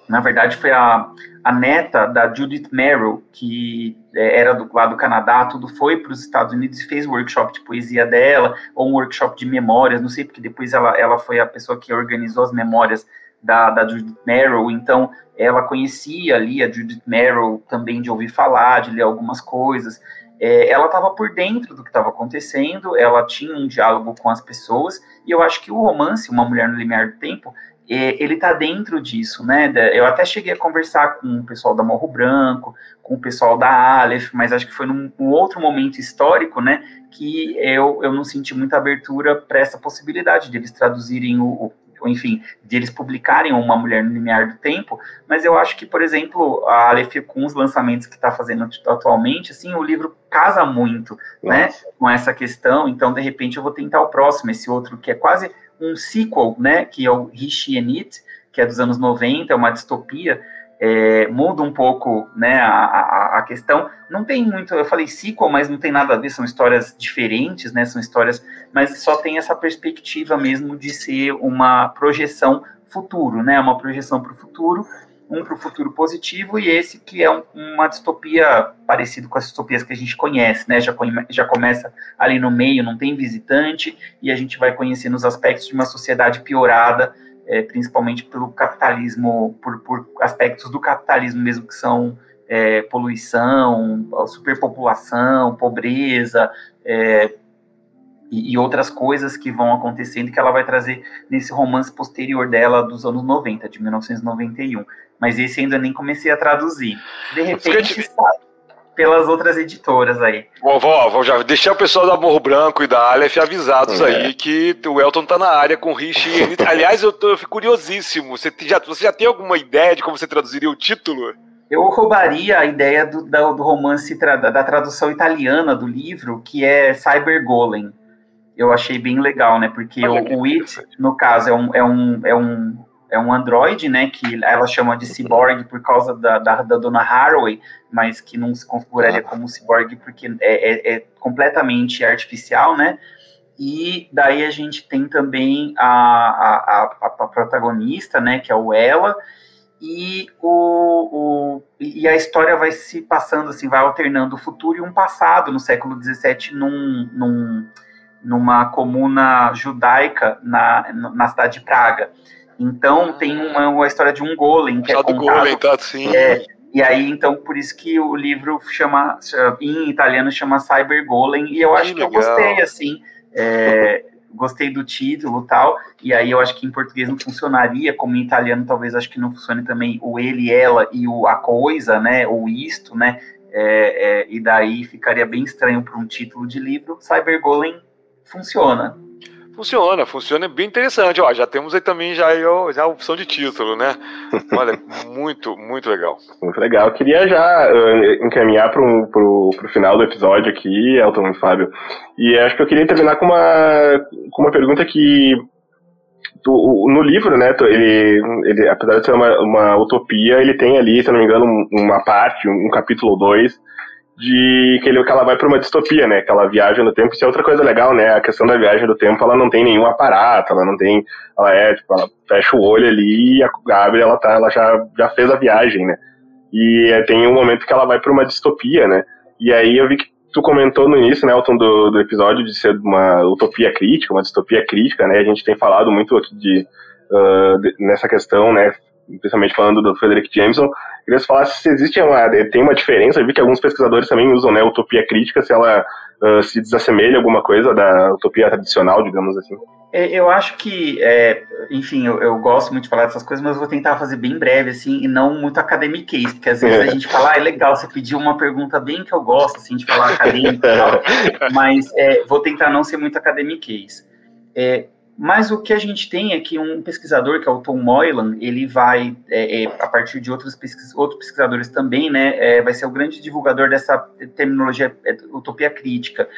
na verdade foi a, a neta da Judith Merrill, que é, era do, lá do Canadá, tudo foi para os Estados Unidos e fez workshop de poesia dela, ou um workshop de memórias, não sei, porque depois ela, ela foi a pessoa que organizou as memórias da, da Judith Merrill, então ela conhecia ali a Judith Merrill também de ouvir falar, de ler algumas coisas, é, ela estava por dentro do que estava acontecendo, ela tinha um diálogo com as pessoas, e eu acho que o romance, Uma Mulher no Limiar do Tempo, é, ele está dentro disso, né? Eu até cheguei a conversar com o pessoal da Morro Branco, com o pessoal da Aleph, mas acho que foi num, outro momento histórico, né? Que eu, eu não senti muita abertura para essa possibilidade de eles traduzirem o, enfim, de eles publicarem Uma Mulher no Limiar do Tempo, mas eu acho que, por exemplo, a Aleph, com os lançamentos que está fazendo atualmente, assim, o livro casa muito, né, com essa questão, então, de repente, eu vou tentar o próximo, esse outro que é quase um sequel, né, que é o Rishi and It, que é dos anos 90, é uma distopia, é, muda um pouco né, a, a, a, questão. Não tem muito, eu falei sequel, mas não tem nada a ver, são histórias diferentes, né? São histórias, mas só tem essa perspectiva mesmo de ser uma projeção futuro, né? Uma projeção para o futuro, um para o futuro positivo e esse que é um, uma distopia parecido com as distopias que a gente conhece, né? Já, já começa ali no meio, não tem visitante e a gente vai conhecendo os aspectos de uma sociedade piorada é, principalmente pelo capitalismo, por, por, aspectos do capitalismo mesmo que são é, poluição, superpopulação, pobreza é, e, e, outras coisas que vão acontecendo que ela vai trazer nesse romance posterior dela dos anos 90, de 1991. Mas esse ainda nem comecei a traduzir. De repente, sabe? Pelas outras editoras aí. Vou, vou, vou já deixar o pessoal da Morro Branco e da Aleph avisados é. aí que o Elton tá na área com o Rich. Aliás, eu, tô, eu fico curiosíssimo. Você já, você já tem alguma ideia de como você traduziria o título? Eu roubaria a ideia do, do, do romance, da, da tradução italiana do livro, que é Cyber Golem. Eu achei bem legal, né? Porque o, o It, no caso, é um, é um, é um é um androide, né, que ela chama de cyborg por causa da, da, da dona Haraway, mas que não se configuraria ah. como cyborg porque é, é, é, completamente artificial, né, e daí a gente tem também a, a, a, a protagonista, né, que é o Ela, e, o, o, e a história vai se passando, assim, vai alternando o futuro e um passado no século XVII num, num, numa comuna judaica na, na cidade de Praga. Então tem uma, uma história de um golem que é contado, golem, tá, sim. É, e aí, então, por isso que o livro chama, em italiano, chama Cyber Golem, e eu acho que, que eu gostei, assim, é, (laughs) gostei do título tal, e aí eu acho que em português não funcionaria, como em italiano talvez acho que não funcione também o ele, ela e o a coisa, né, ou isto, né, é, é, e daí ficaria bem estranho para um título de livro, Cyber Golem funciona. Funciona, funciona bem interessante. Ó, já temos aí também já, já a opção de título, né? (laughs) Olha, muito, muito legal. Muito legal. Eu queria já uh, encaminhar para o final do episódio aqui, Elton e Fábio. E acho que eu queria terminar com uma, com uma pergunta que no livro, né, ele, ele apesar de ser uma, uma utopia, ele tem ali, se não me engano, uma parte, um capítulo ou dois, de que, ele, que ela vai para uma distopia, né? Que ela viaja no tempo. Isso é outra coisa legal, né? A questão da viagem do tempo, ela não tem nenhum aparato, ela não tem. Ela é, tipo, ela fecha o olho ali e abre, ela tá, ela já, já fez a viagem, né? E é, tem um momento que ela vai para uma distopia, né? E aí eu vi que tu comentou no início, né, Elton, do, do episódio de ser uma utopia crítica, uma distopia crítica, né? A gente tem falado muito aqui de, uh, de nessa questão, né? Principalmente falando do Frederick Jameson, queria que falasse se existe uma, tem uma diferença, eu vi que alguns pesquisadores também usam, né, utopia crítica, se ela uh, se desassemelha alguma coisa da utopia tradicional, digamos assim? É, eu acho que, é, enfim, eu, eu, gosto muito de falar dessas coisas, mas eu vou tentar fazer bem breve, assim, e não muito academiquez, porque às vezes a (laughs) gente fala, ah, é legal, você pediu uma pergunta bem que eu gosto, assim, de falar acadêmico e tal, (laughs) mas é, vou tentar não ser muito academiquez. É, mas o que a gente tem é que um pesquisador, que é o Tom Moylan, ele vai, é, é, a partir de outros, pesquis, outros pesquisadores também, né, é, vai ser o grande divulgador dessa terminologia é, utopia crítica,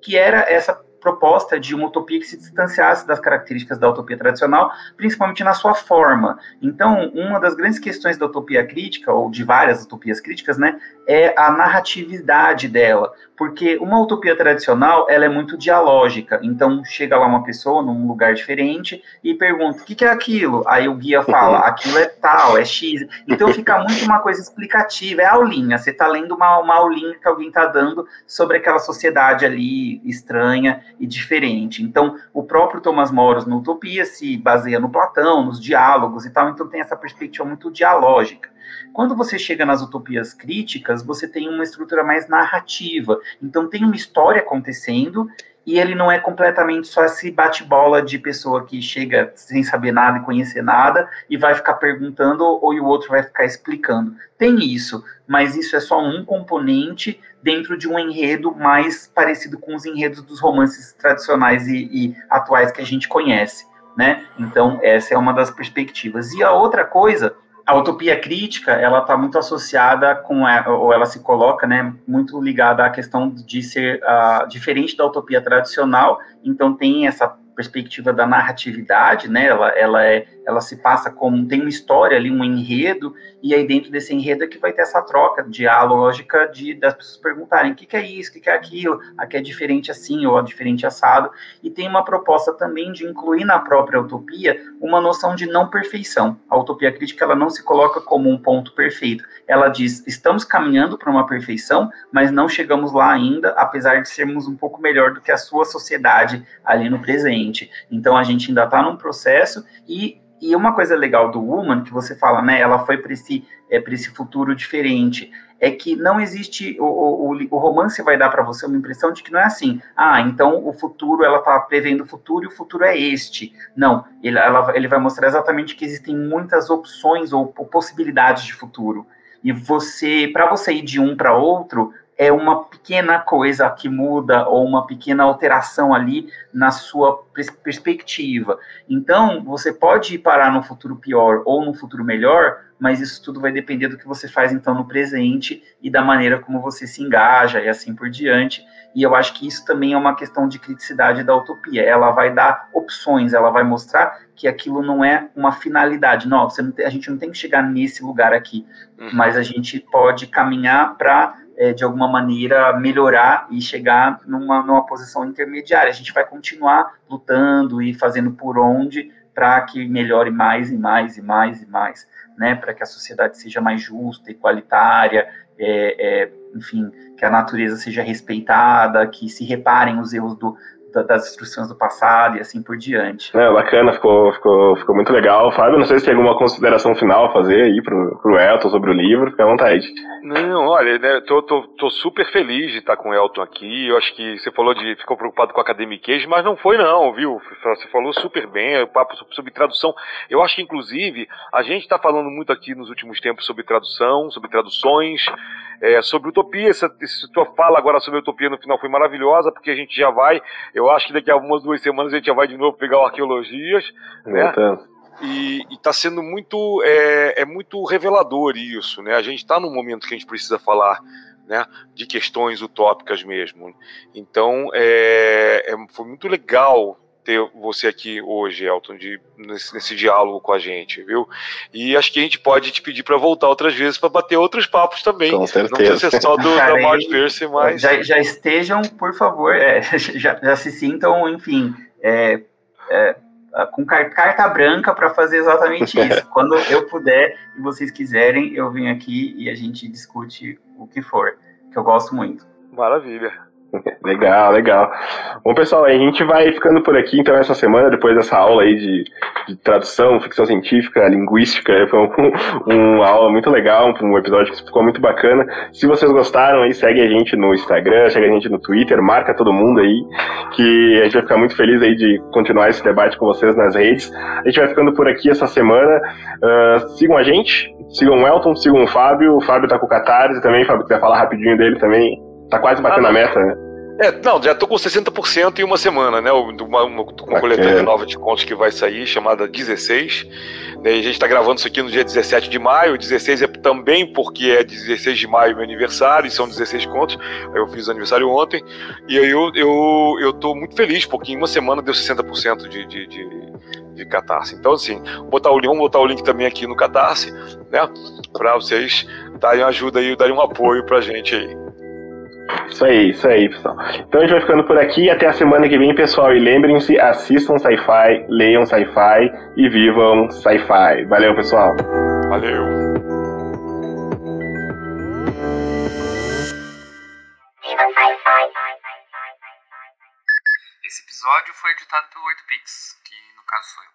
que era essa proposta de uma utopia que se distanciasse das características da utopia tradicional, principalmente na sua forma. Então, uma das grandes questões da utopia crítica, ou de várias utopias críticas, né, é a narratividade dela, porque uma utopia tradicional, ela é muito dialógica, então chega lá uma pessoa num lugar diferente e pergunta, o que, que, é aquilo? Aí o guia fala, (laughs) aquilo é tal, é X, então fica muito uma coisa explicativa, é aulinha, você está lendo uma, uma aulinha que alguém está dando sobre aquela sociedade ali estranha e diferente. Então, o próprio Thomas Moros no Utopia se baseia no Platão, nos diálogos e tal, então tem essa perspectiva muito dialógica. Quando você chega nas utopias críticas, você tem uma estrutura mais narrativa. Então tem uma história acontecendo e ele não é completamente só esse bate-bola de pessoa que chega sem saber nada e conhecer nada e vai ficar perguntando ou o outro vai ficar explicando. Tem isso, mas isso é só um componente dentro de um enredo mais parecido com os enredos dos romances tradicionais e, e atuais que a gente conhece. Né? Então, essa é uma das perspectivas. E a outra coisa a utopia crítica ela está muito associada com ou ela se coloca né muito ligada à questão de ser uh, diferente da utopia tradicional. Então tem essa perspectiva da narratividade, né? Ela, ela, é, ela se passa como tem uma história ali, um enredo, e aí dentro desse enredo é que vai ter essa troca dialógica de das pessoas perguntarem o que, que é isso, o que, que é aquilo, aqui é diferente assim ou é diferente assado, e tem uma proposta também de incluir na própria utopia uma noção de não perfeição. A utopia crítica ela não se coloca como um ponto perfeito. Ela diz estamos caminhando para uma perfeição, mas não chegamos lá ainda, apesar de sermos um pouco melhor do que a sua sociedade ali no presente. Então a gente ainda está num processo e, e uma coisa legal do Woman, que você fala, né, ela foi para esse, é, esse futuro diferente, é que não existe, o, o, o romance vai dar para você uma impressão de que não é assim, ah, então o futuro, ela está prevendo o futuro e o futuro é este. Não, ele, ela, ele vai mostrar exatamente que existem muitas opções ou, ou possibilidades de futuro. E você, para você ir de um para outro, é uma pequena coisa que muda ou uma pequena alteração ali na sua perspectiva. Então, você pode parar no futuro pior ou no futuro melhor, mas isso tudo vai depender do que você faz então no presente e da maneira como você se engaja e assim por diante. E eu acho que isso também é uma questão de criticidade da utopia. Ela vai dar opções, ela vai mostrar que aquilo não é uma finalidade. Não, tem, a gente não tem que chegar nesse lugar aqui, uhum. mas a gente pode caminhar para é, de alguma maneira, melhorar e chegar numa, numa posição intermediária. A gente vai continuar lutando e fazendo por onde para que melhore mais e mais e mais e mais, né? Para que a sociedade seja mais justa, igualitária, é, é, enfim, que a natureza seja respeitada, que se reparem os erros do, das instruções do passado e assim por diante. É, bacana, ficou, ficou, ficou muito legal. Fábio, não sei se tem alguma consideração final a fazer aí pro, pro Elton sobre o livro, fica à vontade. Não, olha, né, tô, tô, tô super feliz de estar com o Elton aqui. Eu acho que você falou de ficou preocupado com a academiquez, mas não foi não, viu? Você falou super bem, o papo sobre tradução. Eu acho que, inclusive, a gente está falando muito aqui nos últimos tempos sobre tradução, sobre traduções, é, sobre utopia. Essa, essa tua fala agora sobre utopia no final foi maravilhosa, porque a gente já vai, eu acho que daqui a umas duas semanas a gente já vai de novo pegar o Arqueologias, né? E está sendo muito é, é, muito revelador isso, né? A gente está num momento que a gente precisa falar né, de questões utópicas mesmo. Então, é, é, foi muito legal ter você aqui hoje, Elton, de, nesse, nesse, diálogo com a gente, viu? E acho que a gente pode te pedir para voltar outras vezes para bater outros papos também. Com certeza. Não precisa ser só do, Cara, da Maud Pierce, mas. Já, já, estejam, por favor, é, (laughs) já, já, se sintam, enfim, é, é, com carta branca para fazer exatamente (laughs) isso. Quando eu puder e vocês quiserem, eu venho aqui e a gente discute o que for, que eu gosto muito. Maravilha. (laughs) Legal, legal. Bom, pessoal, a gente vai ficando por aqui então essa semana, depois dessa aula aí de, de tradução, ficção científica, linguística. Foi um, (laughs) uma aula muito legal, um episódio que ficou muito bacana. Se vocês gostaram, aí segue a gente no Instagram, segue a gente no Twitter, marca todo mundo aí, que a gente vai ficar muito feliz aí de continuar esse debate com vocês nas redes. A gente vai ficando por aqui essa semana. Uh, sigam a gente, sigam o Elton, sigam o Fábio. O Fábio tá com o Catarse também, o Fábio quiser falar rapidinho dele também. Tá quase batendo ah, a meta, né? É, não, já tô com 60% em uma semana, né? Uma, uma, uma coletânea nova de contos que vai sair, chamada 16. Né? A gente tá gravando isso aqui no dia 17 de maio. 16 é também porque é 16 de maio meu aniversário, e são 16 contos. Eu fiz aniversário ontem. E aí eu, eu, eu tô muito feliz, porque em uma semana deu 60% de, de, de de Catarse. Então, assim, botar o link, vamos botar o link também aqui no Catarse, né? Para vocês darem ajuda e darem um apoio pra gente aí. Isso aí, isso aí, pessoal. Então a gente vai ficando por aqui. Até a semana que vem, pessoal. E lembrem-se, assistam sci-fi, leiam sci-fi e vivam sci-fi. Valeu, pessoal. Valeu. Esse episódio foi editado pelo 8pix, que no caso sou eu.